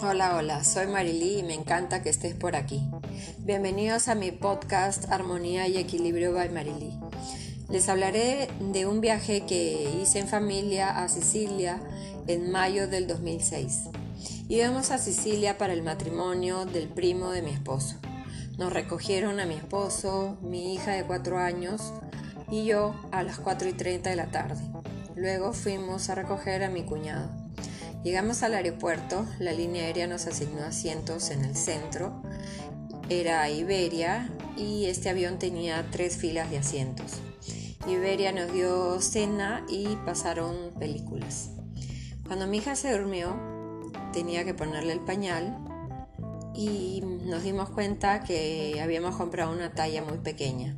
Hola, hola, soy Marily y me encanta que estés por aquí. Bienvenidos a mi podcast Armonía y Equilibrio by Marily. Les hablaré de un viaje que hice en familia a Sicilia en mayo del 2006. Íbamos a Sicilia para el matrimonio del primo de mi esposo. Nos recogieron a mi esposo, mi hija de 4 años y yo a las 4 y 30 de la tarde. Luego fuimos a recoger a mi cuñado. Llegamos al aeropuerto, la línea aérea nos asignó asientos en el centro, era Iberia y este avión tenía tres filas de asientos. Iberia nos dio cena y pasaron películas. Cuando mi hija se durmió, tenía que ponerle el pañal y nos dimos cuenta que habíamos comprado una talla muy pequeña.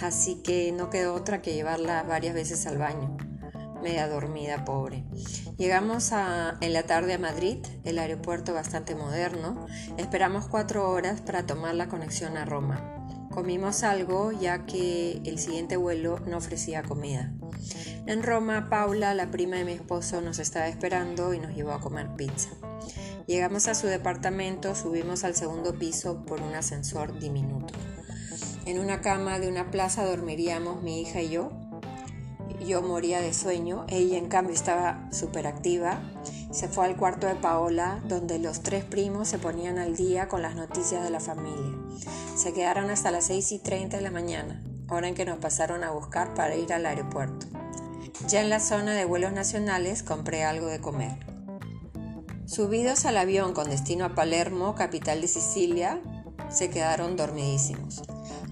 Así que no quedó otra que llevarla varias veces al baño media dormida, pobre. Llegamos en la tarde a Madrid, el aeropuerto bastante moderno. Esperamos cuatro horas para tomar la conexión a Roma. Comimos algo ya que el siguiente vuelo no ofrecía comida. En Roma, Paula, la prima de mi esposo, nos estaba esperando y nos llevó a comer pizza. Llegamos a su departamento, subimos al segundo piso por un ascensor diminuto. En una cama de una plaza dormiríamos mi hija y yo, yo moría de sueño, ella en cambio estaba súper activa. Se fue al cuarto de Paola, donde los tres primos se ponían al día con las noticias de la familia. Se quedaron hasta las 6 y 30 de la mañana, hora en que nos pasaron a buscar para ir al aeropuerto. Ya en la zona de vuelos nacionales compré algo de comer. Subidos al avión con destino a Palermo, capital de Sicilia, se quedaron dormidísimos.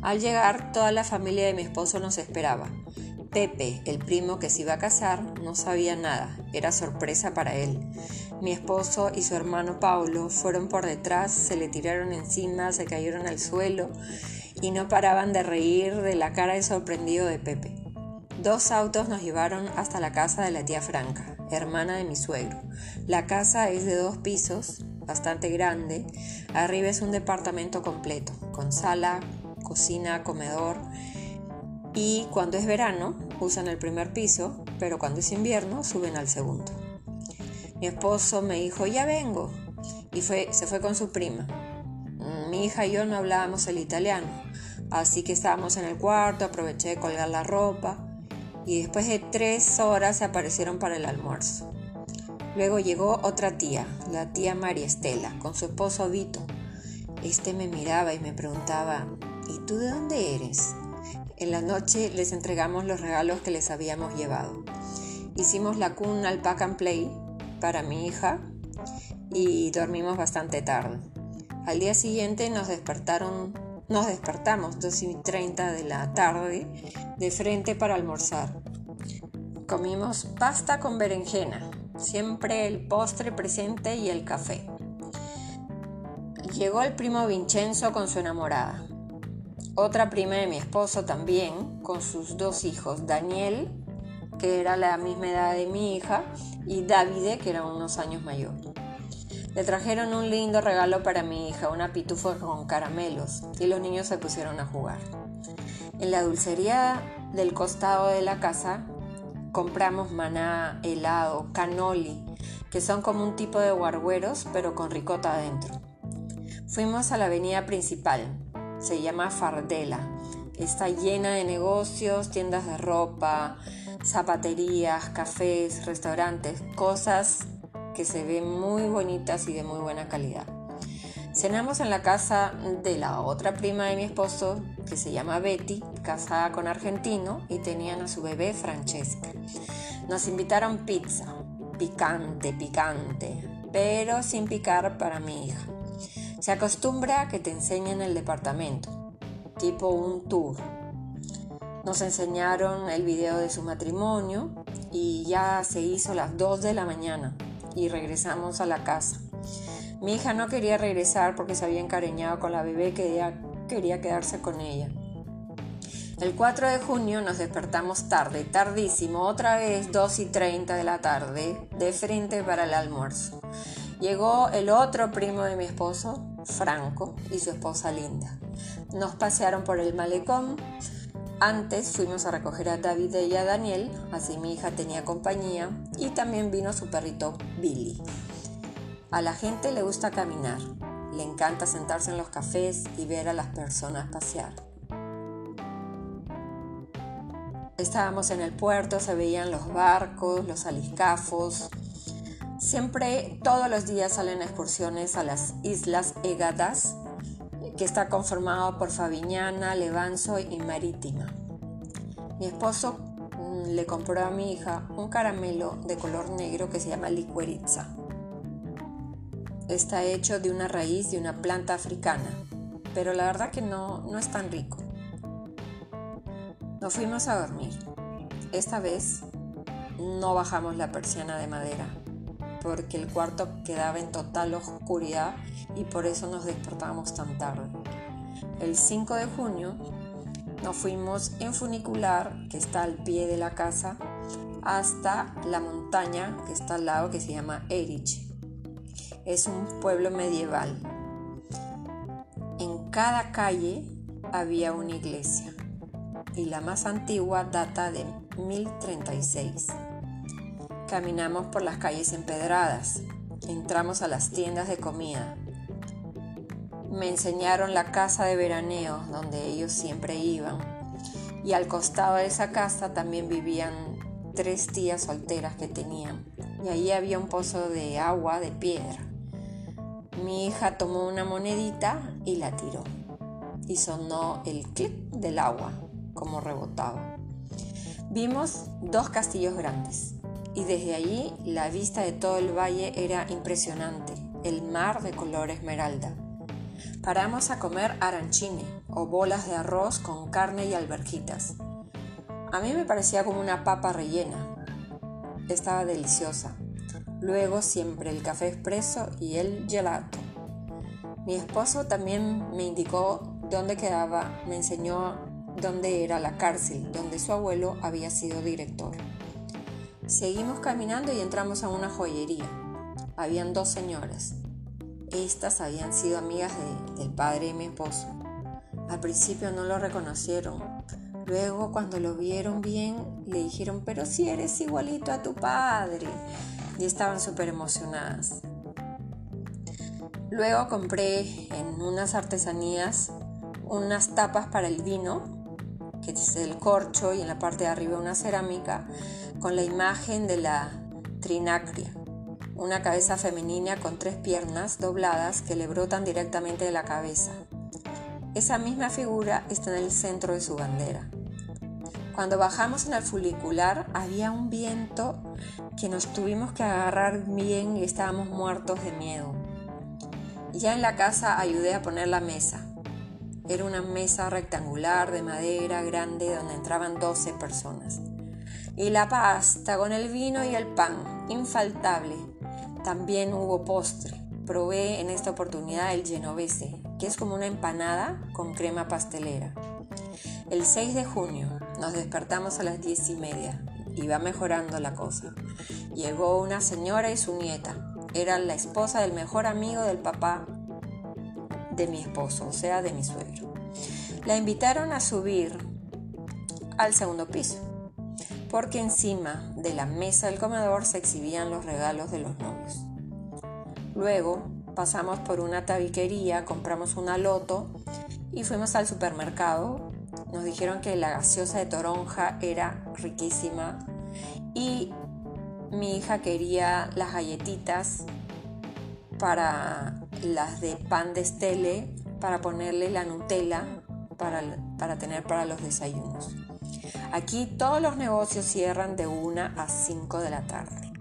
Al llegar, toda la familia de mi esposo nos esperaba. Pepe, el primo que se iba a casar, no sabía nada, era sorpresa para él. Mi esposo y su hermano Paulo fueron por detrás, se le tiraron encima, se cayeron al suelo y no paraban de reír de la cara de sorprendido de Pepe. Dos autos nos llevaron hasta la casa de la tía Franca, hermana de mi suegro. La casa es de dos pisos, bastante grande. Arriba es un departamento completo, con sala, cocina, comedor y cuando es verano usan el primer piso, pero cuando es invierno suben al segundo. Mi esposo me dijo, ya vengo, y fue, se fue con su prima. Mi hija y yo no hablábamos el italiano, así que estábamos en el cuarto, aproveché de colgar la ropa y después de tres horas se aparecieron para el almuerzo. Luego llegó otra tía, la tía María Estela, con su esposo Vito. Este me miraba y me preguntaba, ¿y tú de dónde eres? En la noche les entregamos los regalos que les habíamos llevado. Hicimos la cuna al pack and play para mi hija y dormimos bastante tarde. Al día siguiente nos despertaron, nos despertamos 2 y 30 de la tarde de frente para almorzar. Comimos pasta con berenjena, siempre el postre presente y el café. Llegó el primo Vincenzo con su enamorada. Otra prima de mi esposo también, con sus dos hijos, Daniel, que era la misma edad de mi hija, y Davide, que era unos años mayor. Le trajeron un lindo regalo para mi hija, una pitufa con caramelos, y los niños se pusieron a jugar. En la dulcería del costado de la casa compramos maná, helado, canoli, que son como un tipo de guargueros, pero con ricota adentro. Fuimos a la avenida principal, se llama Fardela. Está llena de negocios, tiendas de ropa, zapaterías, cafés, restaurantes, cosas que se ven muy bonitas y de muy buena calidad. Cenamos en la casa de la otra prima de mi esposo, que se llama Betty, casada con argentino, y tenían a su bebé Francesca. Nos invitaron pizza, picante, picante, pero sin picar para mi hija. Se acostumbra a que te enseñen el departamento, tipo un tour. Nos enseñaron el video de su matrimonio y ya se hizo las 2 de la mañana y regresamos a la casa. Mi hija no quería regresar porque se había encariñado con la bebé que quería quedarse con ella. El 4 de junio nos despertamos tarde, tardísimo, otra vez 2 y 30 de la tarde, de frente para el almuerzo. Llegó el otro primo de mi esposo, Franco, y su esposa Linda. Nos pasearon por el malecón. Antes fuimos a recoger a David y a Daniel, así mi hija tenía compañía, y también vino su perrito Billy. A la gente le gusta caminar, le encanta sentarse en los cafés y ver a las personas pasear. Estábamos en el puerto, se veían los barcos, los aliscafos. Siempre, todos los días salen excursiones a las Islas Egadas, que está conformado por Fabiñana, Levanzo y Marítima. Mi esposo mm, le compró a mi hija un caramelo de color negro que se llama liqueritza. Está hecho de una raíz de una planta africana, pero la verdad que no, no es tan rico. Nos fuimos a dormir. Esta vez no bajamos la persiana de madera, porque el cuarto quedaba en total oscuridad y por eso nos despertamos tan tarde. El 5 de junio nos fuimos en funicular, que está al pie de la casa, hasta la montaña que está al lado, que se llama Erich es un pueblo medieval. En cada calle había una iglesia y la más antigua data de 1036. Caminamos por las calles empedradas, entramos a las tiendas de comida. Me enseñaron la casa de veraneo donde ellos siempre iban y al costado de esa casa también vivían tres tías solteras que tenían y ahí había un pozo de agua de piedra. Mi hija tomó una monedita y la tiró. Y sonó el clic del agua, como rebotaba. Vimos dos castillos grandes y desde allí la vista de todo el valle era impresionante, el mar de color esmeralda. Paramos a comer arancine o bolas de arroz con carne y alberjitas. A mí me parecía como una papa rellena. Estaba deliciosa. Luego siempre el café expreso y el gelato. Mi esposo también me indicó dónde quedaba, me enseñó dónde era la cárcel, donde su abuelo había sido director. Seguimos caminando y entramos a una joyería. Habían dos señoras. Estas habían sido amigas del padre de mi esposo. Al principio no lo reconocieron. Luego cuando lo vieron bien le dijeron, pero si eres igualito a tu padre y estaban súper emocionadas. Luego compré en unas artesanías unas tapas para el vino, es el corcho y en la parte de arriba una cerámica con la imagen de la trinacria, una cabeza femenina con tres piernas dobladas que le brotan directamente de la cabeza. Esa misma figura está en el centro de su bandera. Cuando bajamos en el funicular había un viento que nos tuvimos que agarrar bien y estábamos muertos de miedo. Ya en la casa ayudé a poner la mesa. Era una mesa rectangular de madera grande donde entraban 12 personas. Y la pasta con el vino y el pan, infaltable. También hubo postre. Probé en esta oportunidad el genovese, que es como una empanada con crema pastelera. El 6 de junio nos despertamos a las 10 y media. Iba mejorando la cosa. Llegó una señora y su nieta. Era la esposa del mejor amigo del papá de mi esposo, o sea, de mi suegro. La invitaron a subir al segundo piso, porque encima de la mesa del comedor se exhibían los regalos de los novios. Luego pasamos por una tabiquería, compramos una loto y fuimos al supermercado nos dijeron que la gaseosa de toronja era riquísima y mi hija quería las galletitas para las de pan de estele para ponerle la Nutella para, para tener para los desayunos. Aquí todos los negocios cierran de 1 a 5 de la tarde.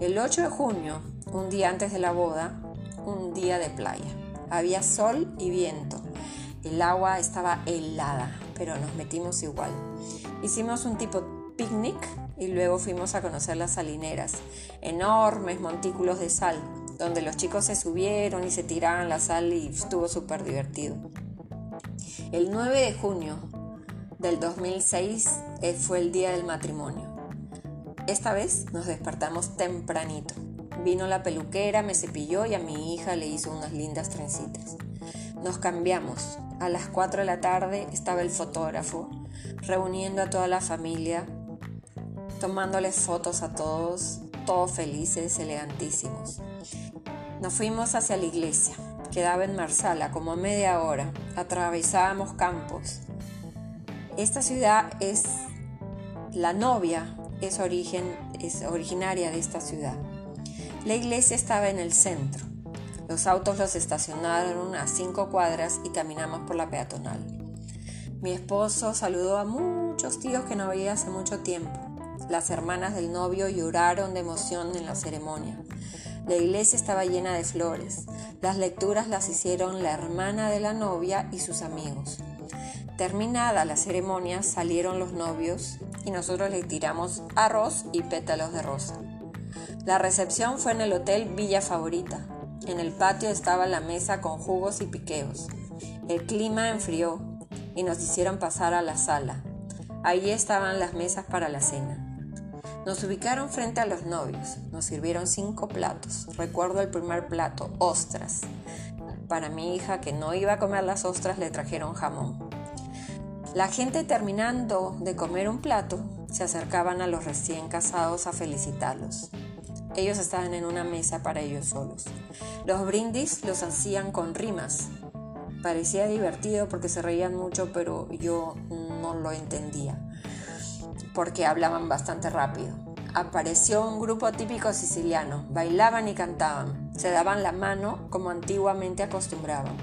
El 8 de junio, un día antes de la boda, un día de playa. Había sol y viento. El agua estaba helada, pero nos metimos igual. Hicimos un tipo picnic y luego fuimos a conocer las salineras, enormes montículos de sal, donde los chicos se subieron y se tiraban la sal y estuvo súper divertido. El 9 de junio del 2006 eh, fue el día del matrimonio. Esta vez nos despertamos tempranito. Vino la peluquera, me cepilló y a mi hija le hizo unas lindas trencitas. Nos cambiamos. A las 4 de la tarde estaba el fotógrafo reuniendo a toda la familia, tomándoles fotos a todos, todos felices, elegantísimos. Nos fuimos hacia la iglesia. Quedaba en Marsala, como media hora. Atravesábamos campos. Esta ciudad es la novia, es, origen, es originaria de esta ciudad. La iglesia estaba en el centro. Los autos los estacionaron a cinco cuadras y caminamos por la peatonal. Mi esposo saludó a muchos tíos que no veía hace mucho tiempo. Las hermanas del novio lloraron de emoción en la ceremonia. La iglesia estaba llena de flores. Las lecturas las hicieron la hermana de la novia y sus amigos. Terminada la ceremonia salieron los novios y nosotros le tiramos arroz y pétalos de rosa. La recepción fue en el Hotel Villa Favorita. En el patio estaba la mesa con jugos y piqueos. El clima enfrió y nos hicieron pasar a la sala. Allí estaban las mesas para la cena. Nos ubicaron frente a los novios. Nos sirvieron cinco platos. Recuerdo el primer plato, ostras. Para mi hija que no iba a comer las ostras le trajeron jamón. La gente terminando de comer un plato se acercaban a los recién casados a felicitarlos. Ellos estaban en una mesa para ellos solos. Los brindis los hacían con rimas. Parecía divertido porque se reían mucho, pero yo no lo entendía, porque hablaban bastante rápido. Apareció un grupo típico siciliano, bailaban y cantaban, se daban la mano como antiguamente acostumbraban.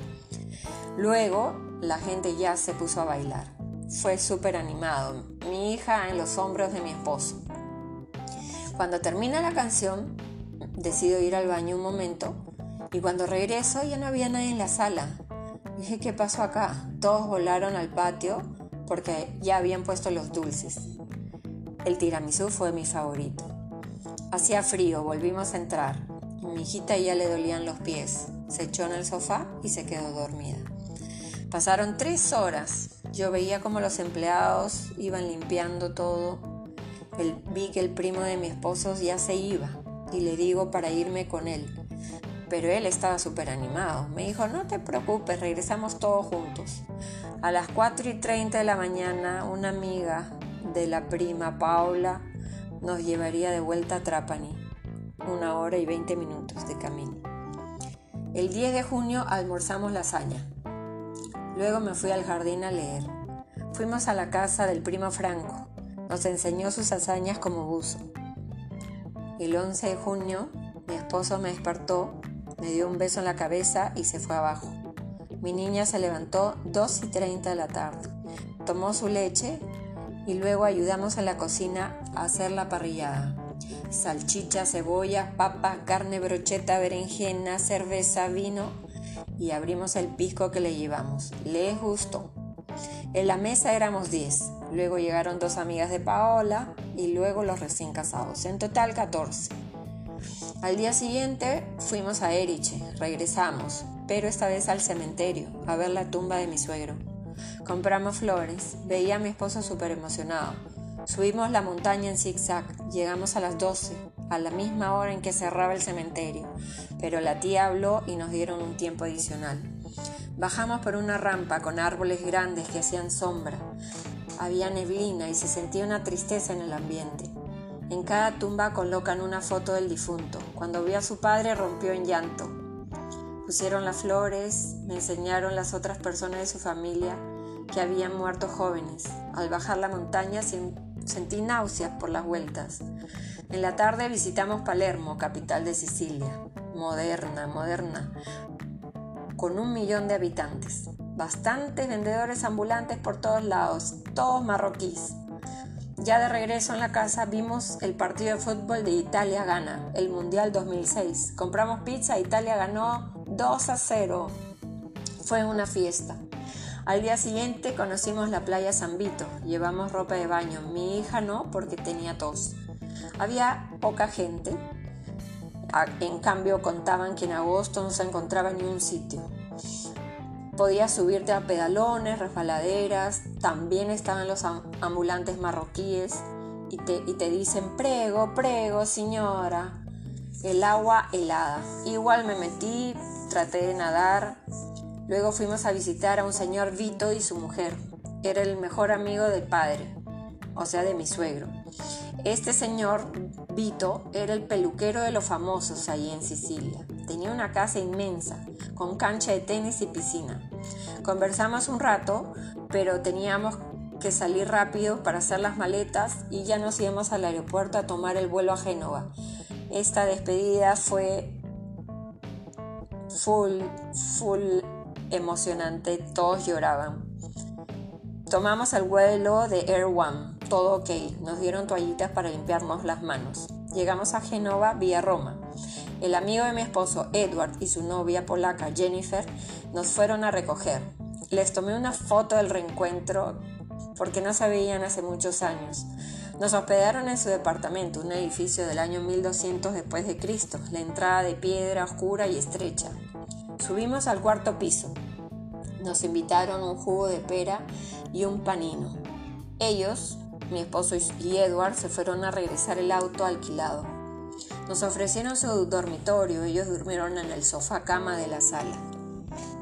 Luego la gente ya se puso a bailar. Fue súper animado, mi hija en los hombros de mi esposo. Cuando termina la canción, decido ir al baño un momento y cuando regreso ya no había nadie en la sala. Dije, ¿qué pasó acá? Todos volaron al patio porque ya habían puesto los dulces. El tiramisú fue mi favorito. Hacía frío, volvimos a entrar. Mi hijita ya le dolían los pies. Se echó en el sofá y se quedó dormida. Pasaron tres horas. Yo veía como los empleados iban limpiando todo vi que el primo de mi esposo ya se iba y le digo para irme con él. Pero él estaba súper animado. Me dijo, no te preocupes, regresamos todos juntos. A las 4 y 30 de la mañana, una amiga de la prima Paula nos llevaría de vuelta a Trapani. Una hora y 20 minutos de camino. El 10 de junio almorzamos lasaña. Luego me fui al jardín a leer. Fuimos a la casa del primo Franco. Nos enseñó sus hazañas como buzo. El 11 de junio, mi esposo me despertó, me dio un beso en la cabeza y se fue abajo. Mi niña se levantó 2 y 30 de la tarde, tomó su leche y luego ayudamos en la cocina a hacer la parrillada. Salchicha, cebolla, papa, carne brocheta, berenjena, cerveza, vino y abrimos el pisco que le llevamos. Le gustó. En la mesa éramos 10, luego llegaron dos amigas de Paola y luego los recién casados, en total 14. Al día siguiente fuimos a Eriche, regresamos, pero esta vez al cementerio, a ver la tumba de mi suegro. Compramos flores, veía a mi esposo súper emocionado. Subimos la montaña en zigzag, llegamos a las 12, a la misma hora en que cerraba el cementerio, pero la tía habló y nos dieron un tiempo adicional. Bajamos por una rampa con árboles grandes que hacían sombra. Había neblina y se sentía una tristeza en el ambiente. En cada tumba colocan una foto del difunto. Cuando vio a su padre rompió en llanto. Pusieron las flores, me enseñaron las otras personas de su familia que habían muerto jóvenes. Al bajar la montaña sentí náuseas por las vueltas. En la tarde visitamos Palermo, capital de Sicilia. Moderna, moderna con un millón de habitantes. Bastantes vendedores ambulantes por todos lados, todos marroquíes. Ya de regreso en la casa vimos el partido de fútbol de Italia gana, el Mundial 2006. Compramos pizza, Italia ganó 2 a 0. Fue una fiesta. Al día siguiente conocimos la playa San Vito, llevamos ropa de baño, mi hija no porque tenía tos. Había poca gente, en cambio, contaban que en agosto no se encontraba ni un sitio. Podías subirte a pedalones, resbaladeras, también estaban los ambulantes marroquíes y te, y te dicen, prego, prego, señora. El agua helada. Igual me metí, traté de nadar. Luego fuimos a visitar a un señor Vito y su mujer. Era el mejor amigo del padre, o sea, de mi suegro. Este señor Vito era el peluquero de los famosos ahí en Sicilia. Tenía una casa inmensa, con cancha de tenis y piscina. Conversamos un rato, pero teníamos que salir rápido para hacer las maletas y ya nos íbamos al aeropuerto a tomar el vuelo a Génova. Esta despedida fue full, full emocionante, todos lloraban. Tomamos el vuelo de Air One, todo ok, nos dieron toallitas para limpiarnos las manos. Llegamos a Génova vía Roma. El amigo de mi esposo Edward y su novia polaca Jennifer nos fueron a recoger. Les tomé una foto del reencuentro porque no se veían hace muchos años. Nos hospedaron en su departamento, un edificio del año 1200 después de Cristo, la entrada de piedra oscura y estrecha. Subimos al cuarto piso. Nos invitaron un jugo de pera y un panino. Ellos, mi esposo y Edward, se fueron a regresar el auto alquilado. Nos ofrecieron su dormitorio, ellos durmieron en el sofá cama de la sala.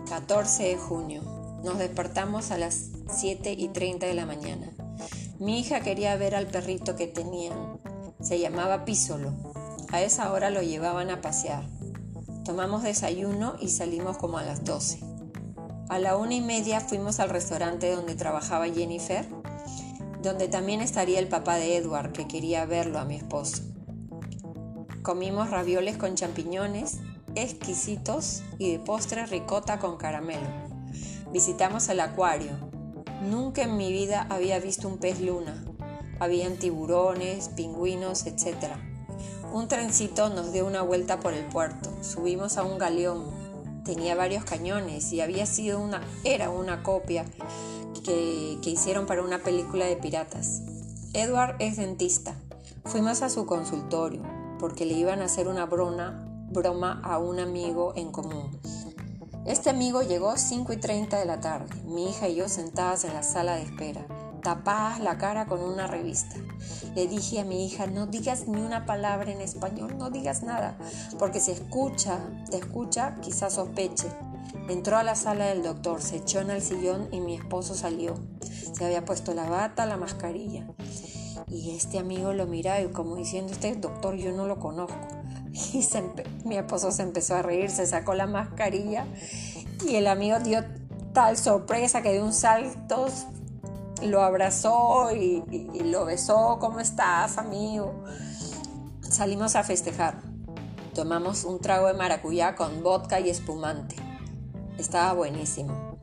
14 de junio. Nos despertamos a las 7 y 30 de la mañana. Mi hija quería ver al perrito que tenían. Se llamaba Písolo. A esa hora lo llevaban a pasear. Tomamos desayuno y salimos como a las 12. A la una y media fuimos al restaurante donde trabajaba Jennifer, donde también estaría el papá de Edward, que quería verlo a mi esposo. Comimos ravioles con champiñones, exquisitos, y de postre ricota con caramelo. Visitamos el acuario, Nunca en mi vida había visto un pez luna. Habían tiburones, pingüinos, etc. Un trencito nos dio una vuelta por el puerto. Subimos a un galeón. Tenía varios cañones y había sido una, era una copia que, que hicieron para una película de piratas. Edward es dentista. Fuimos a su consultorio porque le iban a hacer una broma, broma a un amigo en común. Este amigo llegó 5 y 30 de la tarde, mi hija y yo sentadas en la sala de espera, tapadas la cara con una revista. Le dije a mi hija, no digas ni una palabra en español, no digas nada, porque si escucha, te escucha, quizás sospeche. Entró a la sala del doctor, se echó en el sillón y mi esposo salió. Se había puesto la bata, la mascarilla. Y este amigo lo miraba y como diciendo, este doctor yo no lo conozco. Y mi esposo se empezó a reír, se sacó la mascarilla y el amigo dio tal sorpresa que de un salto lo abrazó y, lo besó. ¿Cómo estás, amigo? Salimos a festejar. Tomamos un trago de maracuyá con vodka y espumante. Estaba buenísimo.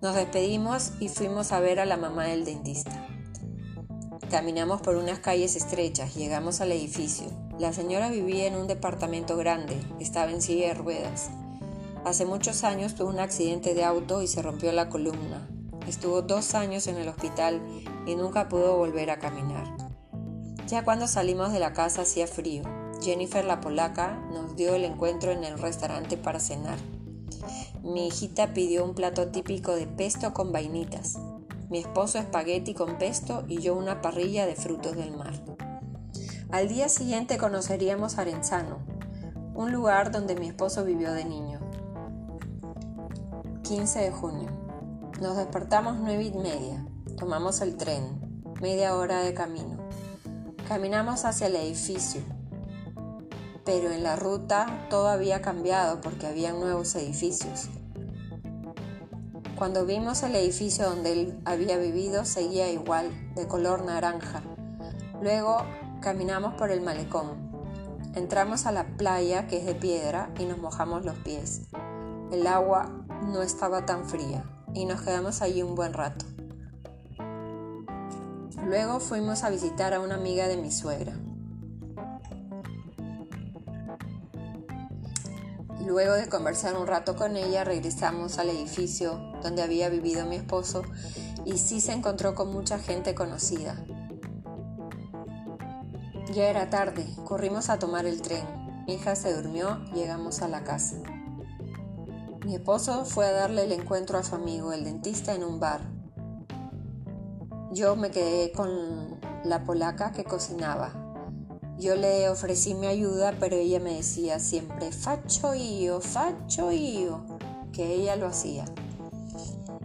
Nos despedimos y fuimos a ver a la mamá del dentista. Caminamos por unas calles estrechas, llegamos al edificio. La señora vivía en un departamento grande, estaba en silla de ruedas. Hace muchos años tuvo un accidente de auto y se rompió la columna. Estuvo dos años en el hospital y nunca pudo volver a caminar. Ya cuando salimos de la casa hacía frío. Jennifer la polaca nos dio el encuentro en el restaurante para cenar. Mi hijita pidió un plato típico de pesto con vainitas. Mi esposo espagueti con pesto y yo una parrilla de frutos del mar. Al día siguiente conoceríamos Arenzano, un lugar donde mi esposo vivió de niño. 15 de junio. Nos despertamos nueve y media. Tomamos el tren, media hora de camino. Caminamos hacia el edificio, pero en la ruta todo había cambiado porque había nuevos edificios. Cuando vimos el edificio donde él había vivido, seguía igual, de color naranja. Luego Caminamos por el malecón. Entramos a la playa que es de piedra y nos mojamos los pies. El agua no estaba tan fría y nos quedamos allí un buen rato. Luego fuimos a visitar a una amiga de mi suegra. Luego de conversar un rato con ella, regresamos al edificio donde había vivido mi esposo y sí se encontró con mucha gente conocida. Ya era tarde, corrimos a tomar el tren. Mi hija se durmió, llegamos a la casa. Mi esposo fue a darle el encuentro a su amigo, el dentista, en un bar. Yo me quedé con la polaca que cocinaba. Yo le ofrecí mi ayuda, pero ella me decía siempre, facho yo, facho yo, que ella lo hacía.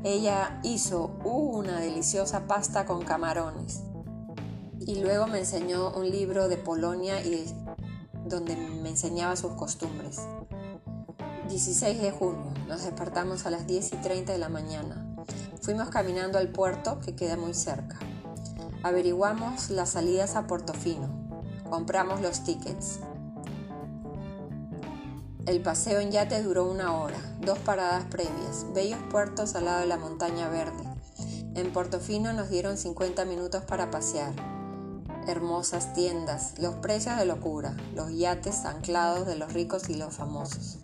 Ella hizo una deliciosa pasta con camarones y luego me enseñó un libro de Polonia y donde me enseñaba sus costumbres. 16 de junio. Nos despertamos a las 10 y 30 de la mañana. Fuimos caminando al puerto que queda muy cerca. Averiguamos las salidas a Portofino. Compramos los tickets. El paseo en yate duró una hora, dos paradas previas, bellos puertos al lado de la montaña verde. En Portofino nos dieron 50 minutos para pasear. Hermosas tiendas, los precios de locura, los yates anclados de los ricos y los famosos.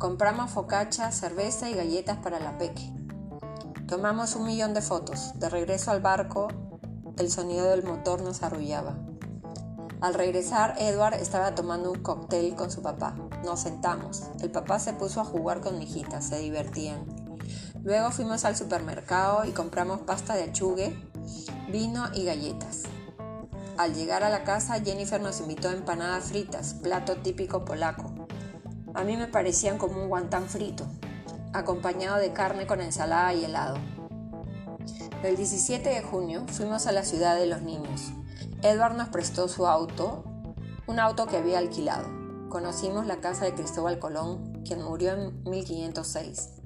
Compramos focacha, cerveza y galletas para la peque. Tomamos un millón de fotos. De regreso al barco, el sonido del motor nos arrullaba. Al regresar, Edward estaba tomando un cóctel con su papá. Nos sentamos. El papá se puso a jugar con mi hijita, se divertían. Luego fuimos al supermercado y compramos pasta de achugue, vino y galletas. Al llegar a la casa, Jennifer nos invitó a empanadas fritas, plato típico polaco. A mí me parecían como un guantán frito, acompañado de carne con ensalada y helado. El 17 de junio fuimos a la ciudad de los niños. Edward nos prestó su auto, un auto que había alquilado. Conocimos la casa de Cristóbal Colón, quien murió en 1506.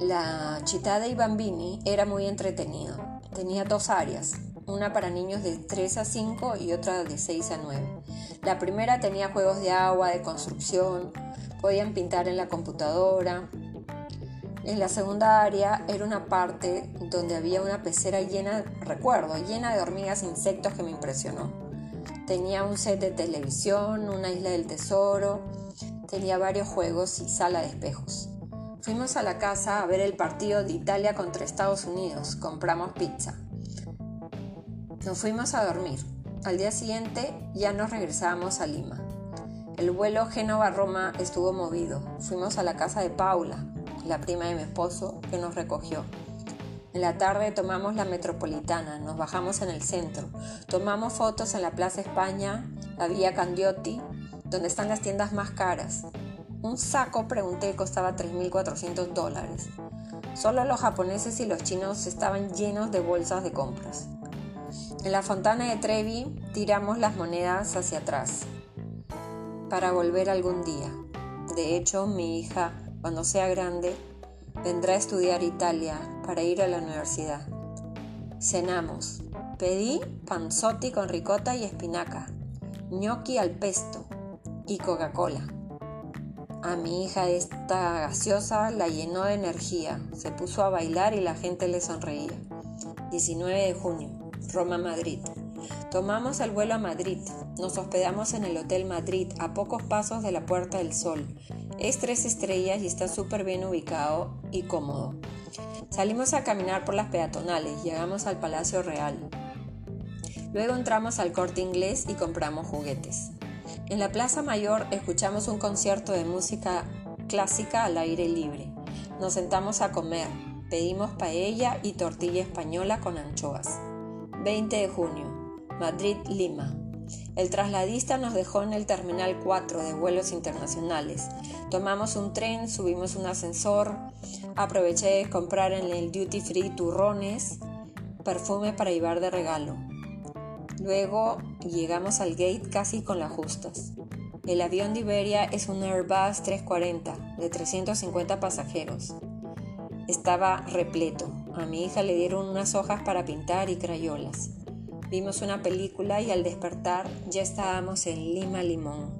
La città dei bambini era muy entretenido. Tenía dos áreas, una para niños de 3 a 5 y otra de 6 a 9. La primera tenía juegos de agua, de construcción, podían pintar en la computadora, en la segunda área era una parte donde había una pecera llena, recuerdo, llena de hormigas e insectos que me impresionó. Tenía un set de televisión, una isla del tesoro, tenía varios juegos y sala de espejos. Fuimos a la casa a ver el partido de Italia contra Estados Unidos, compramos pizza. Nos fuimos a dormir. Al día siguiente ya nos regresábamos a Lima. El vuelo Génova-Roma estuvo movido. Fuimos a la casa de Paula, la prima de mi esposo, que nos recogió. En la tarde tomamos la metropolitana, nos bajamos en el centro, tomamos fotos en la Plaza España, la Vía Candiotti, donde están las tiendas más caras. Un saco, pregunté, costaba 3.400 dólares. Solo los japoneses y los chinos estaban llenos de bolsas de compras. En la fontana de Trevi tiramos las monedas hacia atrás para volver algún día. De hecho, mi hija cuando sea grande, vendrá a estudiar Italia para ir a la universidad. Cenamos. Pedí panzotti con ricota y espinaca, gnocchi al pesto y Coca-Cola. A mi hija esta gaseosa la llenó de energía, se puso a bailar y la gente le sonreía. 19 de junio, Roma, Madrid. Tomamos el vuelo a Madrid. Nos hospedamos en el Hotel Madrid, a pocos pasos de la Puerta del Sol. Es tres estrellas y está súper bien ubicado y cómodo. Salimos a caminar por las peatonales, llegamos al Palacio Real. Luego entramos al corte inglés y compramos juguetes. En la Plaza Mayor escuchamos un concierto de música clásica al aire libre. Nos sentamos a comer, pedimos paella y tortilla española con anchoas. 20 de junio. Madrid-Lima. El trasladista nos dejó en el Terminal 4 de vuelos internacionales. Tomamos un tren, subimos un ascensor, aproveché de comprar en el duty free turrones, perfume para llevar de regalo. Luego llegamos al gate casi con las justas. El avión de Iberia es un Airbus 340 de 350 pasajeros. Estaba repleto. A mi hija le dieron unas hojas para pintar y crayolas. Vimos una película y al despertar ya estábamos en Lima Limón.